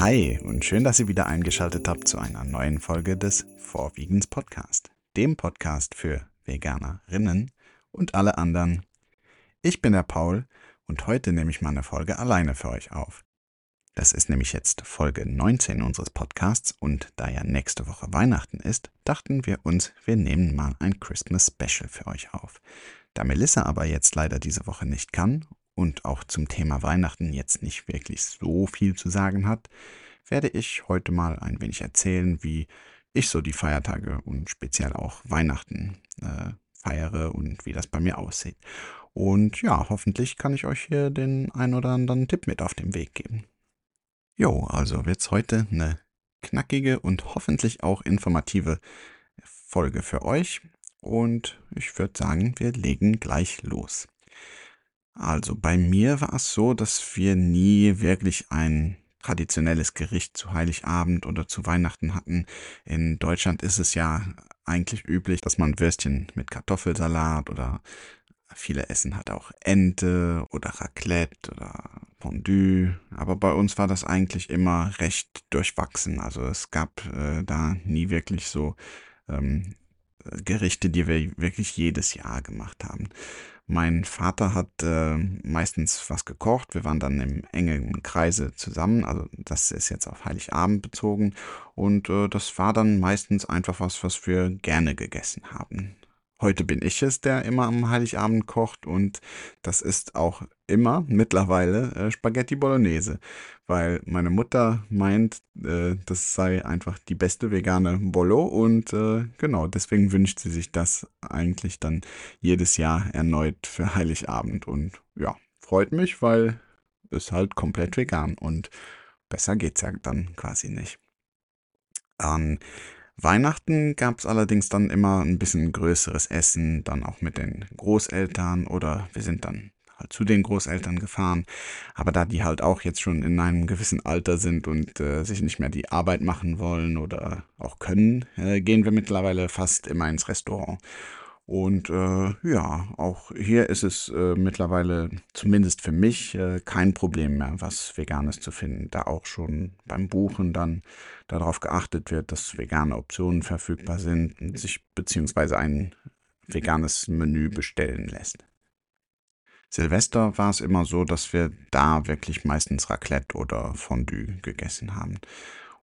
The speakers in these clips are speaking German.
Hi und schön, dass ihr wieder eingeschaltet habt zu einer neuen Folge des Vorwiegens Podcast, dem Podcast für Veganerinnen und alle anderen. Ich bin der Paul und heute nehme ich mal eine Folge alleine für euch auf. Das ist nämlich jetzt Folge 19 unseres Podcasts und da ja nächste Woche Weihnachten ist, dachten wir uns, wir nehmen mal ein Christmas Special für euch auf. Da Melissa aber jetzt leider diese Woche nicht kann und auch zum Thema Weihnachten jetzt nicht wirklich so viel zu sagen hat, werde ich heute mal ein wenig erzählen, wie ich so die Feiertage und speziell auch Weihnachten äh, feiere und wie das bei mir aussieht. Und ja, hoffentlich kann ich euch hier den ein oder anderen Tipp mit auf den Weg geben. Jo, also wird's heute eine knackige und hoffentlich auch informative Folge für euch. Und ich würde sagen, wir legen gleich los. Also bei mir war es so, dass wir nie wirklich ein traditionelles Gericht zu Heiligabend oder zu Weihnachten hatten. In Deutschland ist es ja eigentlich üblich, dass man Würstchen mit Kartoffelsalat oder viele essen halt auch Ente oder Raclette oder Fondue. Aber bei uns war das eigentlich immer recht durchwachsen. Also es gab äh, da nie wirklich so ähm, Gerichte, die wir wirklich jedes Jahr gemacht haben. Mein Vater hat äh, meistens was gekocht. Wir waren dann im engen Kreise zusammen. Also das ist jetzt auf Heiligabend bezogen. Und äh, das war dann meistens einfach was, was wir gerne gegessen haben. Heute bin ich es, der immer am Heiligabend kocht und das ist auch immer mittlerweile äh, Spaghetti Bolognese, weil meine Mutter meint, äh, das sei einfach die beste vegane Bolo und äh, genau deswegen wünscht sie sich das eigentlich dann jedes Jahr erneut für Heiligabend und ja, freut mich, weil es halt komplett vegan und besser geht's ja dann quasi nicht. An Weihnachten gab es allerdings dann immer ein bisschen größeres Essen, dann auch mit den Großeltern oder wir sind dann zu den Großeltern gefahren. Aber da die halt auch jetzt schon in einem gewissen Alter sind und äh, sich nicht mehr die Arbeit machen wollen oder auch können, äh, gehen wir mittlerweile fast immer ins Restaurant. Und äh, ja, auch hier ist es äh, mittlerweile, zumindest für mich, äh, kein Problem mehr, was Veganes zu finden, da auch schon beim Buchen dann darauf geachtet wird, dass vegane Optionen verfügbar sind und sich beziehungsweise ein veganes Menü bestellen lässt. Silvester war es immer so, dass wir da wirklich meistens Raclette oder Fondue gegessen haben.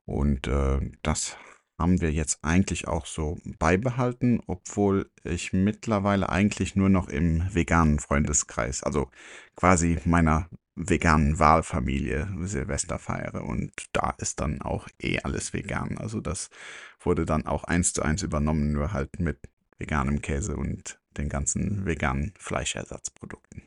Und äh, das haben wir jetzt eigentlich auch so beibehalten, obwohl ich mittlerweile eigentlich nur noch im veganen Freundeskreis, also quasi meiner veganen Wahlfamilie Silvester feiere und da ist dann auch eh alles vegan. Also das wurde dann auch eins zu eins übernommen, nur halt mit veganem Käse und den ganzen veganen Fleischersatzprodukten.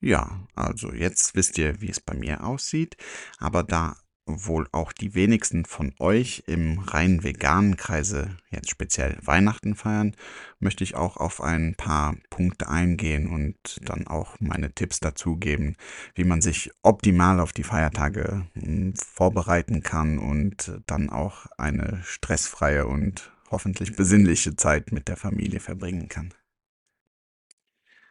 Ja, also jetzt wisst ihr, wie es bei mir aussieht, aber da wohl auch die wenigsten von euch im rein veganen Kreise jetzt speziell Weihnachten feiern, möchte ich auch auf ein paar Punkte eingehen und dann auch meine Tipps dazu geben, wie man sich optimal auf die Feiertage hm, vorbereiten kann und dann auch eine stressfreie und hoffentlich besinnliche Zeit mit der Familie verbringen kann.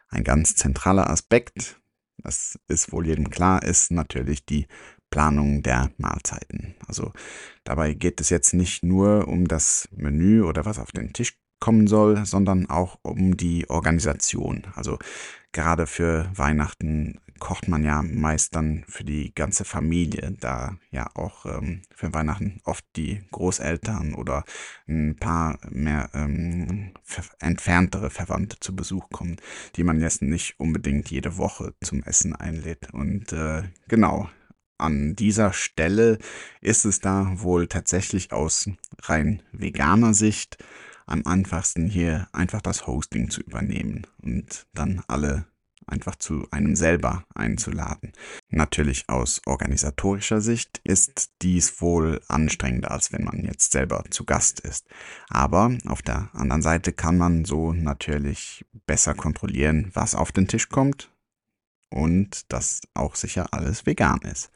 Ein ganz zentraler Aspekt, das ist wohl jedem klar, ist natürlich die Planung der Mahlzeiten. Also dabei geht es jetzt nicht nur um das Menü oder was auf den Tisch kommen soll, sondern auch um die Organisation. Also gerade für Weihnachten kocht man ja meist dann für die ganze Familie, da ja auch ähm, für Weihnachten oft die Großeltern oder ein paar mehr ähm, entferntere Verwandte zu Besuch kommen, die man jetzt nicht unbedingt jede Woche zum Essen einlädt. Und äh, genau, an dieser Stelle ist es da wohl tatsächlich aus rein veganer Sicht am einfachsten hier einfach das Hosting zu übernehmen und dann alle einfach zu einem selber einzuladen. Natürlich aus organisatorischer Sicht ist dies wohl anstrengender, als wenn man jetzt selber zu Gast ist. Aber auf der anderen Seite kann man so natürlich besser kontrollieren, was auf den Tisch kommt und dass auch sicher alles vegan ist.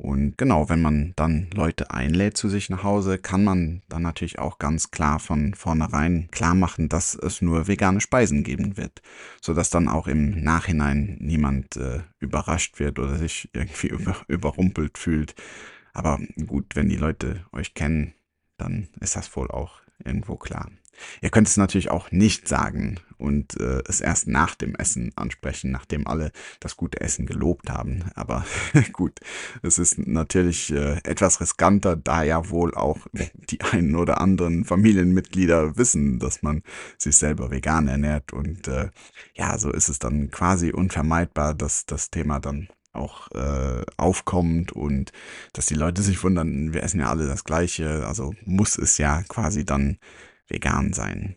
Und genau, wenn man dann Leute einlädt zu sich nach Hause, kann man dann natürlich auch ganz klar von vornherein klar machen, dass es nur vegane Speisen geben wird, sodass dann auch im Nachhinein niemand äh, überrascht wird oder sich irgendwie über, überrumpelt fühlt, Aber gut, wenn die Leute euch kennen, dann ist das wohl auch irgendwo klar. Ihr könnt es natürlich auch nicht sagen und äh, es erst nach dem Essen ansprechen, nachdem alle das gute Essen gelobt haben. Aber gut, es ist natürlich äh, etwas riskanter, da ja wohl auch die einen oder anderen Familienmitglieder wissen, dass man sich selber vegan ernährt. Und äh, ja, so ist es dann quasi unvermeidbar, dass das Thema dann auch äh, aufkommt und dass die Leute sich wundern, wir essen ja alle das gleiche, also muss es ja quasi dann vegan sein.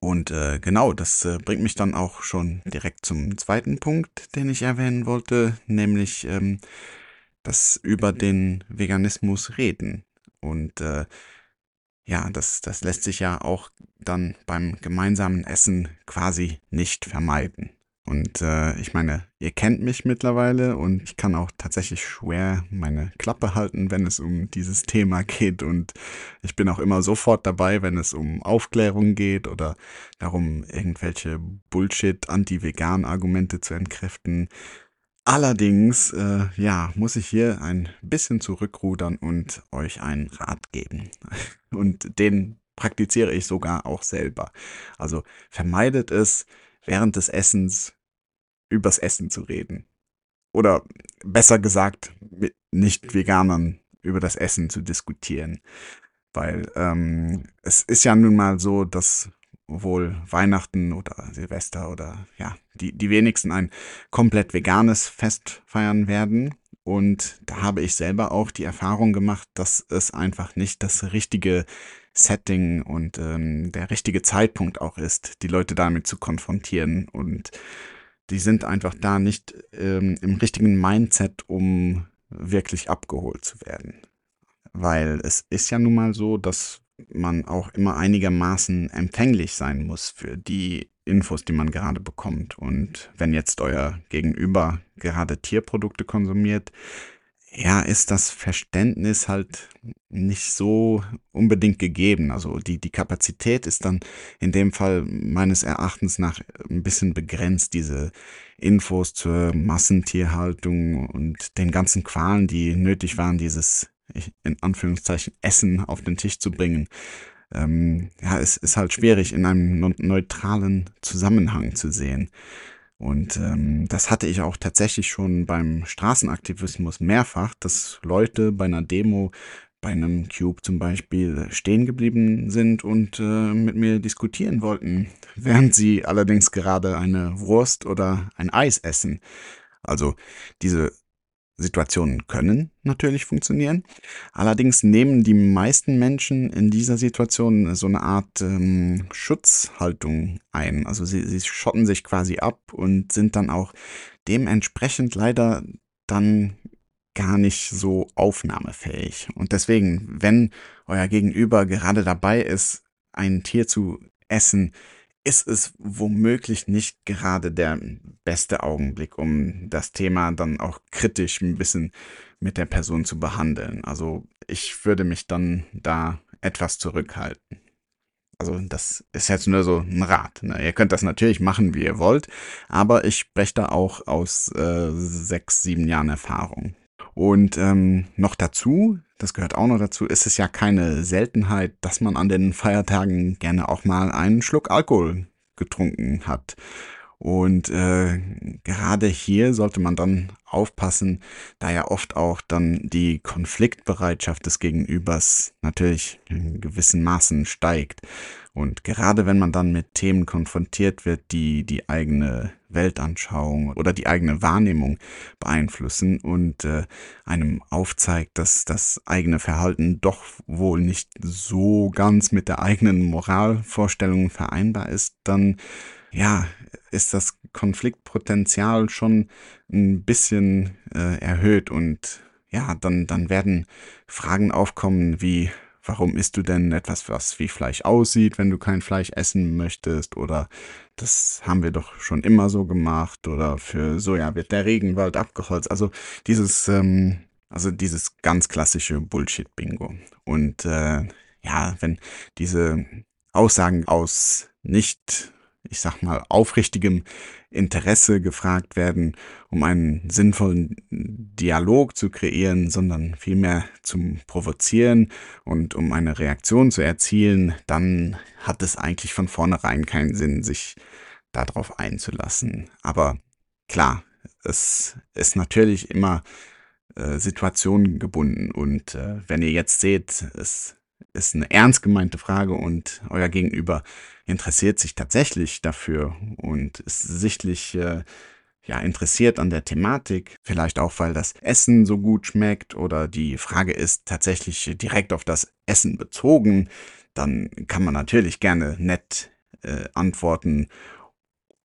Und äh, genau, das äh, bringt mich dann auch schon direkt zum zweiten Punkt, den ich erwähnen wollte, nämlich ähm, das über den Veganismus reden. Und äh, ja, das, das lässt sich ja auch dann beim gemeinsamen Essen quasi nicht vermeiden. Und äh, ich meine, ihr kennt mich mittlerweile und ich kann auch tatsächlich schwer meine Klappe halten, wenn es um dieses Thema geht. Und ich bin auch immer sofort dabei, wenn es um Aufklärung geht oder darum, irgendwelche Bullshit-Anti-Vegan-Argumente zu entkräften. Allerdings, äh, ja, muss ich hier ein bisschen zurückrudern und euch einen Rat geben. Und den praktiziere ich sogar auch selber. Also vermeidet es, während des Essens übers Essen zu reden. Oder besser gesagt, mit Nicht-Veganern über das Essen zu diskutieren. Weil ähm, es ist ja nun mal so, dass wohl Weihnachten oder Silvester oder ja, die, die wenigsten ein komplett veganes Fest feiern werden. Und da habe ich selber auch die Erfahrung gemacht, dass es einfach nicht das richtige Setting und ähm, der richtige Zeitpunkt auch ist, die Leute damit zu konfrontieren. Und die sind einfach da nicht ähm, im richtigen Mindset, um wirklich abgeholt zu werden. Weil es ist ja nun mal so, dass man auch immer einigermaßen empfänglich sein muss für die Infos, die man gerade bekommt. Und wenn jetzt euer Gegenüber gerade Tierprodukte konsumiert, ja, ist das Verständnis halt nicht so unbedingt gegeben. Also die, die Kapazität ist dann in dem Fall meines Erachtens nach ein bisschen begrenzt, diese Infos zur Massentierhaltung und den ganzen Qualen, die nötig waren, dieses in Anführungszeichen Essen auf den Tisch zu bringen. Ähm, ja, es ist halt schwierig in einem neutralen Zusammenhang zu sehen. Und ähm, das hatte ich auch tatsächlich schon beim Straßenaktivismus mehrfach, dass Leute bei einer Demo, bei einem Cube zum Beispiel, stehen geblieben sind und äh, mit mir diskutieren wollten, während sie allerdings gerade eine Wurst oder ein Eis essen. Also diese Situationen können natürlich funktionieren. Allerdings nehmen die meisten Menschen in dieser Situation so eine Art ähm, Schutzhaltung ein. Also sie, sie schotten sich quasi ab und sind dann auch dementsprechend leider dann gar nicht so aufnahmefähig. Und deswegen, wenn euer Gegenüber gerade dabei ist, ein Tier zu essen, ist es womöglich nicht gerade der beste Augenblick, um das Thema dann auch kritisch ein bisschen mit der Person zu behandeln. Also ich würde mich dann da etwas zurückhalten. Also das ist jetzt nur so ein Rat. Ne? Ihr könnt das natürlich machen, wie ihr wollt, aber ich spreche da auch aus äh, sechs, sieben Jahren Erfahrung. Und ähm, noch dazu, das gehört auch noch dazu, ist es ja keine Seltenheit, dass man an den Feiertagen gerne auch mal einen Schluck Alkohol getrunken hat. Und äh, gerade hier sollte man dann aufpassen, da ja oft auch dann die Konfliktbereitschaft des Gegenübers natürlich in gewissen Maßen steigt. Und gerade wenn man dann mit Themen konfrontiert wird, die die eigene Weltanschauung oder die eigene Wahrnehmung beeinflussen und äh, einem aufzeigt, dass das eigene Verhalten doch wohl nicht so ganz mit der eigenen Moralvorstellung vereinbar ist, dann ja, ist das Konfliktpotenzial schon ein bisschen äh, erhöht und ja, dann, dann werden Fragen aufkommen wie, warum isst du denn etwas, was wie Fleisch aussieht, wenn du kein Fleisch essen möchtest? Oder das haben wir doch schon immer so gemacht. Oder für Soja wird der Regenwald abgeholzt. Also dieses, ähm, also dieses ganz klassische Bullshit-Bingo. Und äh, ja, wenn diese Aussagen aus nicht ich sag mal, aufrichtigem Interesse gefragt werden, um einen sinnvollen Dialog zu kreieren, sondern vielmehr zum Provozieren und um eine Reaktion zu erzielen, dann hat es eigentlich von vornherein keinen Sinn, sich darauf einzulassen. Aber klar, es ist natürlich immer äh, Situationen gebunden und äh, wenn ihr jetzt seht, es ist eine ernst gemeinte Frage und euer Gegenüber interessiert sich tatsächlich dafür und ist sichtlich äh, ja interessiert an der Thematik, vielleicht auch weil das Essen so gut schmeckt oder die Frage ist tatsächlich direkt auf das Essen bezogen, dann kann man natürlich gerne nett äh, antworten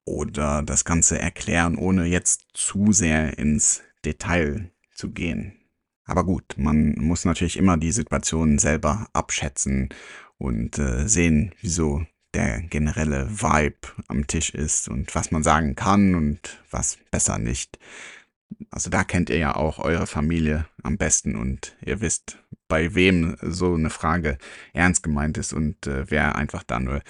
oder das Ganze erklären, ohne jetzt zu sehr ins Detail zu gehen. Aber gut, man muss natürlich immer die Situation selber abschätzen und äh, sehen, wieso der generelle Vibe am Tisch ist und was man sagen kann und was besser nicht. Also da kennt ihr ja auch eure Familie am besten und ihr wisst, bei wem so eine Frage ernst gemeint ist und äh, wer einfach da nur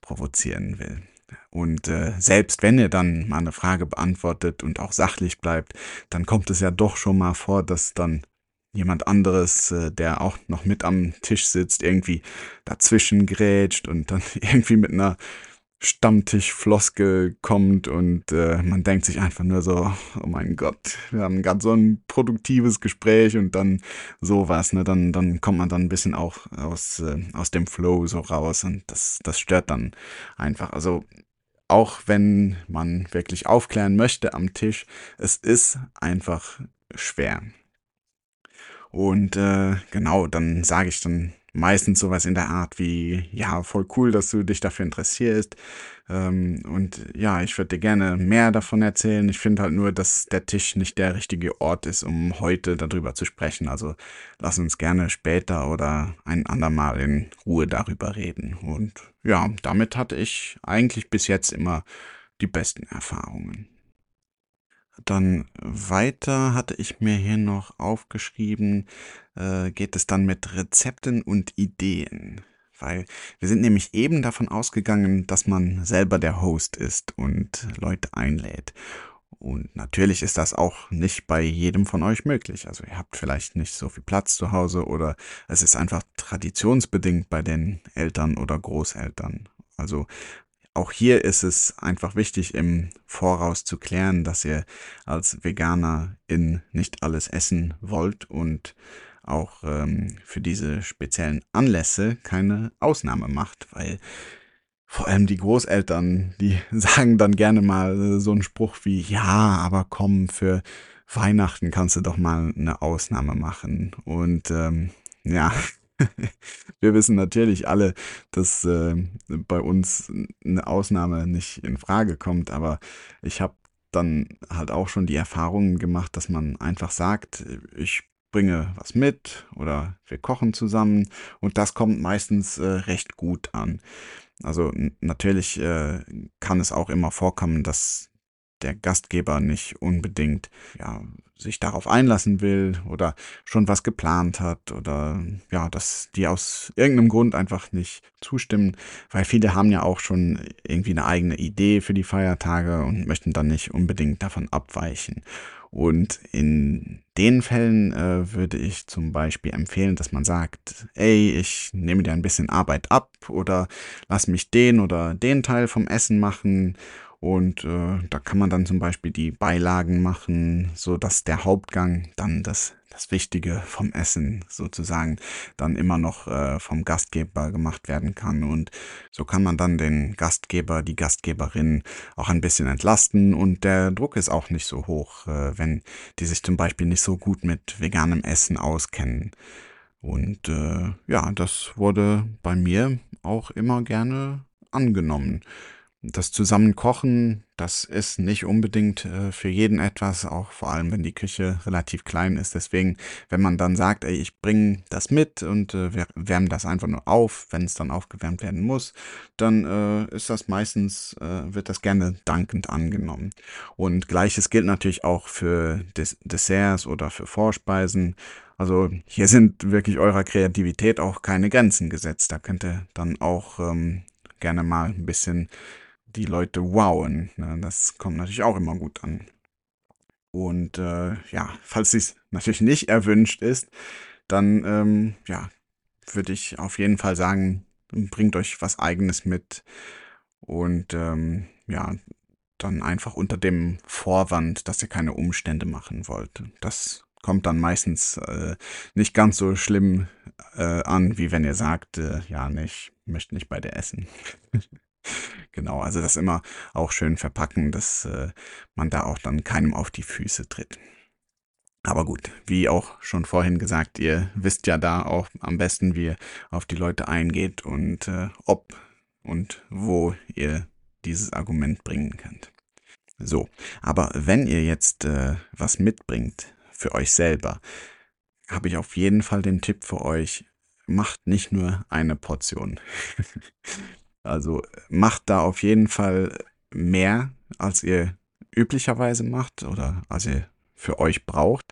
provozieren will. Und äh, selbst wenn ihr dann mal eine Frage beantwortet und auch sachlich bleibt, dann kommt es ja doch schon mal vor, dass dann jemand anderes, äh, der auch noch mit am Tisch sitzt, irgendwie dazwischen grätscht und dann irgendwie mit einer Stammtischfloskel kommt und äh, man denkt sich einfach nur so, oh mein Gott, wir haben gerade so ein produktives Gespräch und dann sowas, ne, dann, dann kommt man dann ein bisschen auch aus, äh, aus dem Flow so raus und das, das stört dann einfach. Also auch wenn man wirklich aufklären möchte am Tisch, es ist einfach schwer. Und äh, genau, dann sage ich dann meistens sowas in der Art wie, ja, voll cool, dass du dich dafür interessierst. Ähm, und ja, ich würde dir gerne mehr davon erzählen. Ich finde halt nur, dass der Tisch nicht der richtige Ort ist, um heute darüber zu sprechen. Also lass uns gerne später oder ein andermal in Ruhe darüber reden. Und ja, damit hatte ich eigentlich bis jetzt immer die besten Erfahrungen. Dann weiter hatte ich mir hier noch aufgeschrieben, äh, geht es dann mit Rezepten und Ideen. Weil wir sind nämlich eben davon ausgegangen, dass man selber der Host ist und Leute einlädt. Und natürlich ist das auch nicht bei jedem von euch möglich. Also ihr habt vielleicht nicht so viel Platz zu Hause oder es ist einfach traditionsbedingt bei den Eltern oder Großeltern. Also auch hier ist es einfach wichtig, im Voraus zu klären, dass ihr als Veganer in nicht alles essen wollt und auch ähm, für diese speziellen Anlässe keine Ausnahme macht, weil vor allem die Großeltern, die sagen dann gerne mal so einen Spruch wie, ja, aber komm, für Weihnachten kannst du doch mal eine Ausnahme machen. Und ähm, ja, wir wissen natürlich alle, dass äh, bei uns eine Ausnahme nicht in Frage kommt, aber ich habe dann halt auch schon die Erfahrungen gemacht, dass man einfach sagt, ich bringe was mit oder wir kochen zusammen und das kommt meistens äh, recht gut an. Also natürlich äh, kann es auch immer vorkommen, dass der Gastgeber nicht unbedingt ja, sich darauf einlassen will oder schon was geplant hat oder ja, dass die aus irgendeinem Grund einfach nicht zustimmen, weil viele haben ja auch schon irgendwie eine eigene Idee für die Feiertage und möchten dann nicht unbedingt davon abweichen. Und in den Fällen äh, würde ich zum Beispiel empfehlen, dass man sagt, ey, ich nehme dir ein bisschen Arbeit ab oder lass mich den oder den Teil vom Essen machen und äh, da kann man dann zum Beispiel die Beilagen machen, so dass der Hauptgang dann das, das Wichtige vom Essen sozusagen dann immer noch äh, vom Gastgeber gemacht werden kann. Und so kann man dann den Gastgeber, die Gastgeberin auch ein bisschen entlasten und der Druck ist auch nicht so hoch, äh, wenn die sich zum Beispiel nicht so gut mit veganem Essen auskennen. Und äh, ja, das wurde bei mir auch immer gerne angenommen das Zusammenkochen, das ist nicht unbedingt äh, für jeden etwas, auch vor allem wenn die Küche relativ klein ist. Deswegen, wenn man dann sagt, ey, ich bringe das mit und äh, wir wärmen das einfach nur auf, wenn es dann aufgewärmt werden muss, dann äh, ist das meistens, äh, wird das gerne dankend angenommen. Und gleiches gilt natürlich auch für Des Desserts oder für Vorspeisen. Also hier sind wirklich eurer Kreativität auch keine Grenzen gesetzt. Da könnt ihr dann auch ähm, gerne mal ein bisschen die Leute wowen. Ne? Das kommt natürlich auch immer gut an. Und äh, ja, falls es natürlich nicht erwünscht ist, dann ähm, ja, würde ich auf jeden Fall sagen, bringt euch was eigenes mit. Und ähm, ja, dann einfach unter dem Vorwand, dass ihr keine Umstände machen wollt. Das kommt dann meistens äh, nicht ganz so schlimm äh, an, wie wenn ihr sagt, äh, ja, ne, ich möchte nicht bei dir essen. genau, also das immer auch schön verpacken, dass äh, man da auch dann keinem auf die Füße tritt. Aber gut, wie auch schon vorhin gesagt, ihr wisst ja da auch am besten, wie ihr auf die Leute eingeht und äh, ob und wo ihr dieses Argument bringen könnt. So, aber wenn ihr jetzt äh, was mitbringt für euch selber, habe ich auf jeden Fall den Tipp für euch, macht nicht nur eine Portion. Also macht da auf jeden Fall mehr, als ihr üblicherweise macht oder als ihr für euch braucht.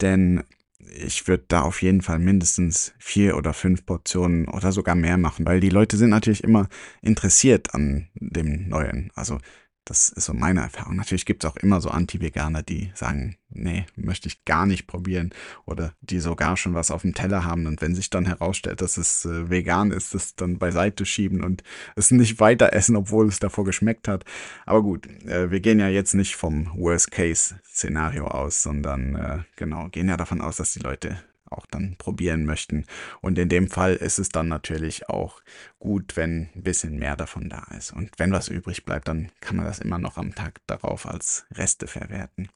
Denn ich würde da auf jeden Fall mindestens vier oder fünf Portionen oder sogar mehr machen, weil die Leute sind natürlich immer interessiert an dem Neuen. Also das ist so meine Erfahrung. Natürlich gibt es auch immer so Anti-Veganer, die sagen, nee, möchte ich gar nicht probieren oder die sogar schon was auf dem Teller haben und wenn sich dann herausstellt, dass es äh, vegan ist, das dann beiseite schieben und es nicht weiter essen, obwohl es davor geschmeckt hat. Aber gut, äh, wir gehen ja jetzt nicht vom Worst-Case-Szenario aus, sondern äh, genau, gehen ja davon aus, dass die Leute auch dann probieren möchten. Und in dem Fall ist es dann natürlich auch gut, wenn ein bisschen mehr davon da ist. Und wenn was übrig bleibt, dann kann man das immer noch am Tag darauf als Reste verwerten.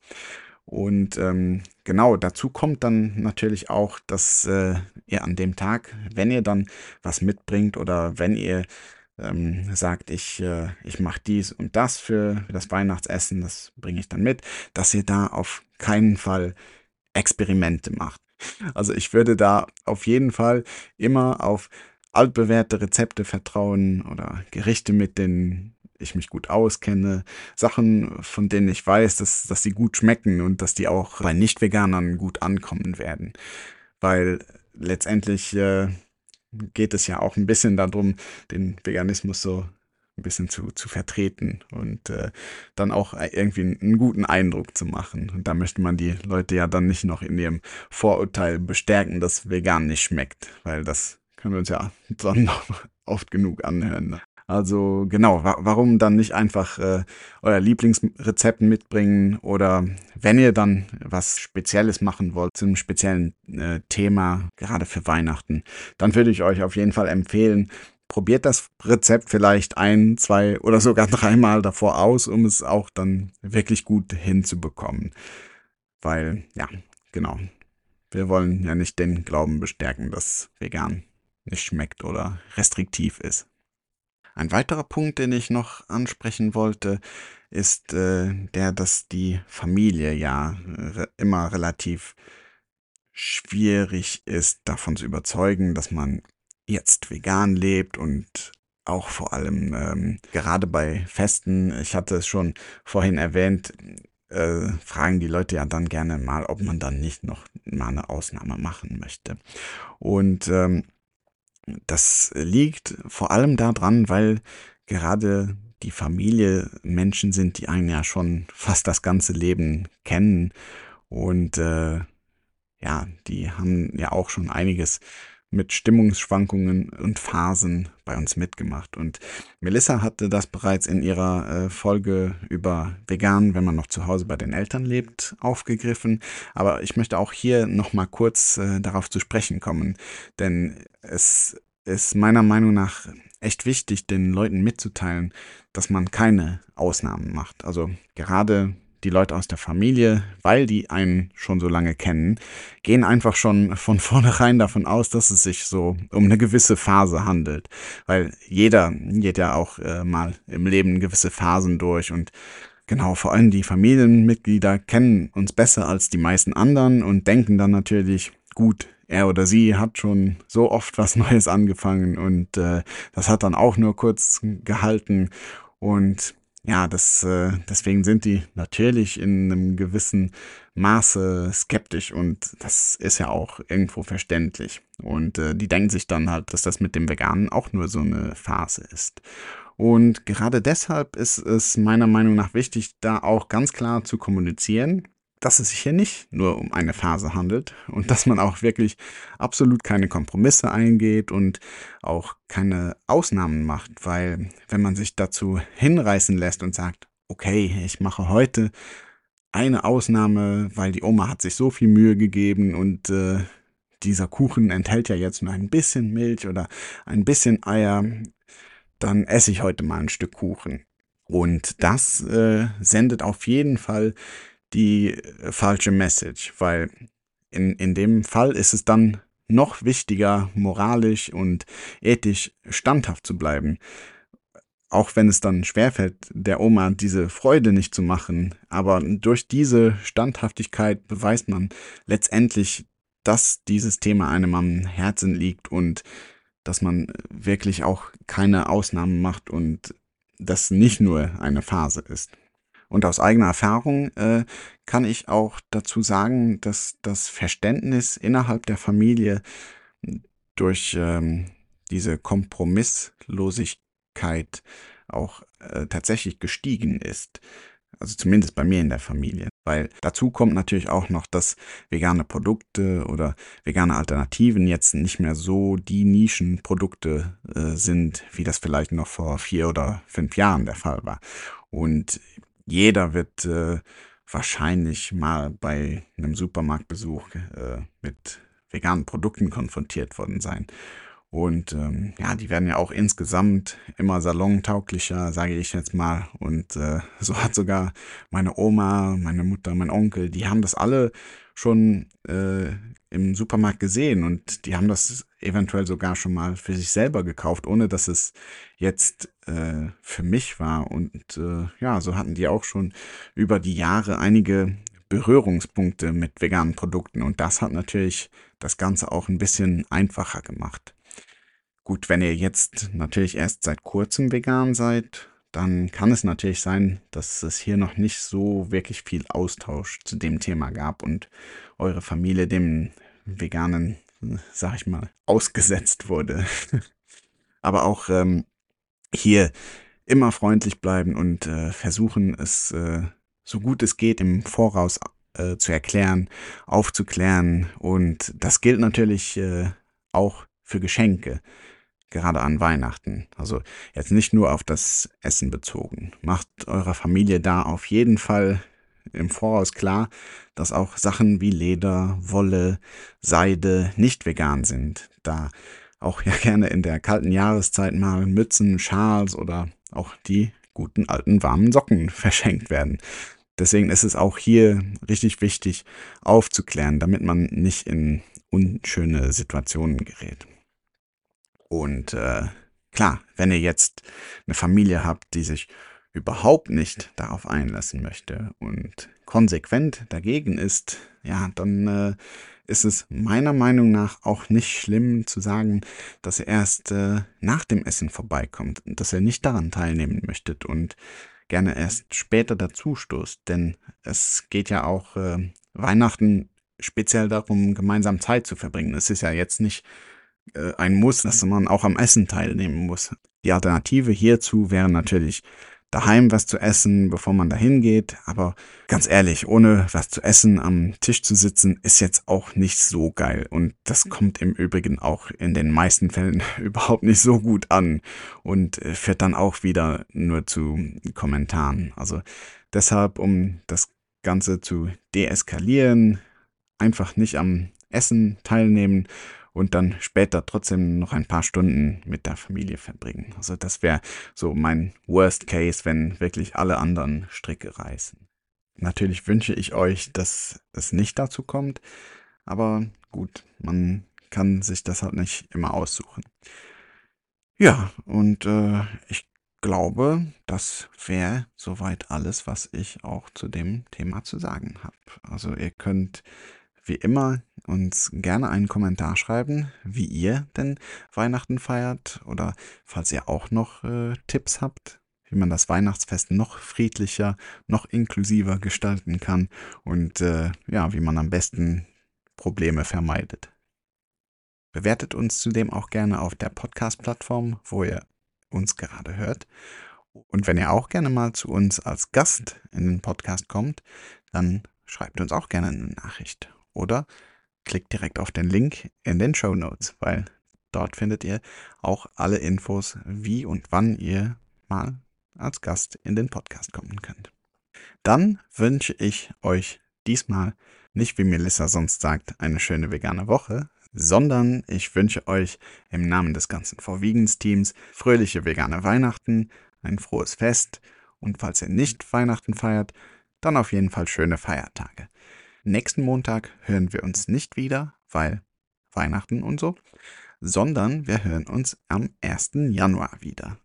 Und ähm, genau, dazu kommt dann natürlich auch, dass äh, ihr an dem Tag, wenn ihr dann was mitbringt oder wenn ihr ähm, sagt, ich, äh, ich mache dies und das für, für das Weihnachtsessen, das bringe ich dann mit, dass ihr da auf keinen Fall Experimente macht. Also ich würde da auf jeden Fall immer auf altbewährte Rezepte vertrauen oder Gerichte, mit denen ich mich gut auskenne, Sachen, von denen ich weiß, dass, dass sie gut schmecken und dass die auch bei Nicht-Veganern gut ankommen werden. Weil letztendlich äh, geht es ja auch ein bisschen darum, den Veganismus so ein bisschen zu, zu vertreten und äh, dann auch irgendwie einen guten Eindruck zu machen. Und da möchte man die Leute ja dann nicht noch in ihrem Vorurteil bestärken, dass vegan nicht schmeckt, weil das können wir uns ja dann noch oft genug anhören. Ne? Also genau, wa warum dann nicht einfach äh, euer Lieblingsrezept mitbringen oder wenn ihr dann was Spezielles machen wollt zu einem speziellen äh, Thema, gerade für Weihnachten, dann würde ich euch auf jeden Fall empfehlen, probiert das Rezept vielleicht ein, zwei oder sogar dreimal davor aus, um es auch dann wirklich gut hinzubekommen. Weil, ja, genau. Wir wollen ja nicht den Glauben bestärken, dass vegan nicht schmeckt oder restriktiv ist. Ein weiterer Punkt, den ich noch ansprechen wollte, ist äh, der, dass die Familie ja re immer relativ schwierig ist, davon zu überzeugen, dass man jetzt vegan lebt und auch vor allem ähm, gerade bei Festen, ich hatte es schon vorhin erwähnt, äh, fragen die Leute ja dann gerne mal, ob man dann nicht noch mal eine Ausnahme machen möchte. Und ähm, das liegt vor allem daran, weil gerade die Familie Menschen sind, die einen ja schon fast das ganze Leben kennen und äh, ja, die haben ja auch schon einiges mit Stimmungsschwankungen und Phasen bei uns mitgemacht. Und Melissa hatte das bereits in ihrer äh, Folge über Vegan, wenn man noch zu Hause bei den Eltern lebt, aufgegriffen. Aber ich möchte auch hier nochmal kurz äh, darauf zu sprechen kommen, denn es ist meiner Meinung nach echt wichtig, den Leuten mitzuteilen, dass man keine Ausnahmen macht. Also gerade die Leute aus der Familie, weil die einen schon so lange kennen, gehen einfach schon von vornherein davon aus, dass es sich so um eine gewisse Phase handelt. Weil jeder geht ja auch äh, mal im Leben gewisse Phasen durch und genau, vor allem die Familienmitglieder kennen uns besser als die meisten anderen und denken dann natürlich, gut, er oder sie hat schon so oft was Neues angefangen und äh, das hat dann auch nur kurz gehalten und ja, das, äh, deswegen sind die natürlich in einem gewissen Maße skeptisch und das ist ja auch irgendwo verständlich. Und äh, die denken sich dann halt, dass das mit dem Veganen auch nur so eine Phase ist. Und gerade deshalb ist es meiner Meinung nach wichtig, da auch ganz klar zu kommunizieren, dass es sich hier nicht nur um eine Phase handelt und dass man auch wirklich absolut keine Kompromisse eingeht und auch keine Ausnahmen macht, weil wenn man sich dazu hinreißen lässt und sagt, okay, ich mache heute eine Ausnahme, weil die Oma hat sich so viel Mühe gegeben und äh, dieser Kuchen enthält ja jetzt nur ein bisschen Milch oder ein bisschen Eier, dann esse ich heute mal ein Stück Kuchen. Und das äh, sendet auf jeden Fall die äh, falsche Message, weil in, in dem Fall ist es dann noch wichtiger, moralisch und ethisch standhaft zu bleiben. Auch wenn es dann schwerfällt, der Oma diese Freude nicht zu machen. Aber durch diese Standhaftigkeit beweist man letztendlich, dass dieses Thema einem am Herzen liegt und dass man wirklich auch keine Ausnahmen macht und das nicht nur eine Phase ist. Und aus eigener Erfahrung äh, kann ich auch dazu sagen, dass das Verständnis innerhalb der Familie durch ähm, diese Kompromisslosigkeit auch äh, tatsächlich gestiegen ist. Also zumindest bei mir in der Familie. Weil dazu kommt natürlich auch noch, dass vegane Produkte oder vegane Alternativen jetzt nicht mehr so die Nischenprodukte äh, sind, wie das vielleicht noch vor vier oder fünf Jahren der Fall war. Und jeder wird äh, wahrscheinlich mal bei einem Supermarktbesuch äh, mit veganen Produkten konfrontiert worden sein. Und ähm, ja, die werden ja auch insgesamt immer salontauglicher, sage ich jetzt mal. Und äh, so hat sogar meine Oma, meine Mutter, mein Onkel, die haben das alle schon äh, im Supermarkt gesehen und die haben das eventuell sogar schon mal für sich selber gekauft, ohne dass es jetzt äh, für mich war. Und äh, ja, so hatten die auch schon über die Jahre einige Berührungspunkte mit veganen Produkten und das hat natürlich das Ganze auch ein bisschen einfacher gemacht. Gut, wenn ihr jetzt natürlich erst seit kurzem vegan seid, dann kann es natürlich sein, dass es hier noch nicht so wirklich viel Austausch zu dem Thema gab und eure Familie dem veganen, sag ich mal, ausgesetzt wurde. Aber auch ähm, hier immer freundlich bleiben und äh, versuchen, es äh, so gut es geht im Voraus äh, zu erklären, aufzuklären. Und das gilt natürlich äh, auch für Geschenke gerade an Weihnachten. Also jetzt nicht nur auf das Essen bezogen. Macht eurer Familie da auf jeden Fall im Voraus klar, dass auch Sachen wie Leder, Wolle, Seide nicht vegan sind. Da auch ja gerne in der kalten Jahreszeit mal Mützen, Schals oder auch die guten alten warmen Socken verschenkt werden. Deswegen ist es auch hier richtig wichtig aufzuklären, damit man nicht in unschöne Situationen gerät. Und äh, klar, wenn ihr jetzt eine Familie habt, die sich überhaupt nicht darauf einlassen möchte und konsequent dagegen ist, ja, dann äh, ist es meiner Meinung nach auch nicht schlimm zu sagen, dass ihr erst äh, nach dem Essen vorbeikommt und dass ihr nicht daran teilnehmen möchtet und gerne erst später dazu stoßt. Denn es geht ja auch äh, Weihnachten speziell darum, gemeinsam Zeit zu verbringen. Es ist ja jetzt nicht äh, ein Muss, dass man auch am Essen teilnehmen muss. Die Alternative hierzu wäre natürlich daheim was zu essen, bevor man dahin geht. Aber ganz ehrlich, ohne was zu essen am Tisch zu sitzen, ist jetzt auch nicht so geil. Und das kommt im Übrigen auch in den meisten Fällen überhaupt nicht so gut an und äh, führt dann auch wieder nur zu Kommentaren. Also deshalb, um das Ganze zu deeskalieren, einfach nicht am Essen teilnehmen und dann später trotzdem noch ein paar Stunden mit der Familie verbringen. Also das wäre so mein Worst Case, wenn wirklich alle anderen Stricke reißen. Natürlich wünsche ich euch, dass es nicht dazu kommt, aber gut, man kann sich das halt nicht immer aussuchen. Ja, und äh, ich glaube, das wäre soweit alles, was ich auch zu dem Thema zu sagen habe. Also ihr könnt wie immer uns gerne einen Kommentar schreiben, wie ihr denn Weihnachten feiert oder falls ihr auch noch äh, Tipps habt, wie man das Weihnachtsfest noch friedlicher, noch inklusiver gestalten kann und äh, ja, wie man am besten Probleme vermeidet. Bewertet uns zudem auch gerne auf der Podcast-Plattform, wo ihr uns gerade hört. Und wenn ihr auch gerne mal zu uns als Gast in den Podcast kommt, dann schreibt uns auch gerne eine Nachricht. Oder klickt direkt auf den Link in den Show Notes, weil dort findet ihr auch alle Infos, wie und wann ihr mal als Gast in den Podcast kommen könnt. Dann wünsche ich euch diesmal nicht, wie Melissa sonst sagt, eine schöne vegane Woche, sondern ich wünsche euch im Namen des ganzen Vorwiegens-Teams fröhliche vegane Weihnachten, ein frohes Fest und falls ihr nicht Weihnachten feiert, dann auf jeden Fall schöne Feiertage. Nächsten Montag hören wir uns nicht wieder, weil Weihnachten und so, sondern wir hören uns am 1. Januar wieder.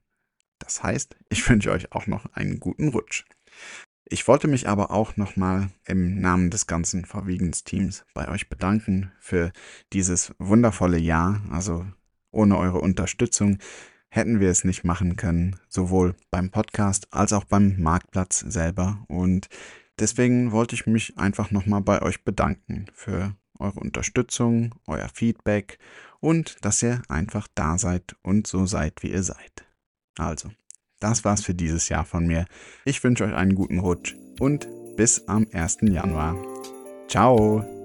Das heißt, ich wünsche euch auch noch einen guten Rutsch. Ich wollte mich aber auch nochmal im Namen des ganzen Verwiegens-Teams bei euch bedanken für dieses wundervolle Jahr. Also ohne eure Unterstützung hätten wir es nicht machen können, sowohl beim Podcast als auch beim Marktplatz selber. Und deswegen wollte ich mich einfach nochmal bei euch bedanken für eure Unterstützung, euer Feedback und dass ihr einfach da seid und so seid, wie ihr seid. Also, das war's für dieses Jahr von mir. Ich wünsche euch einen guten Rutsch und bis am 1. Januar. Ciao!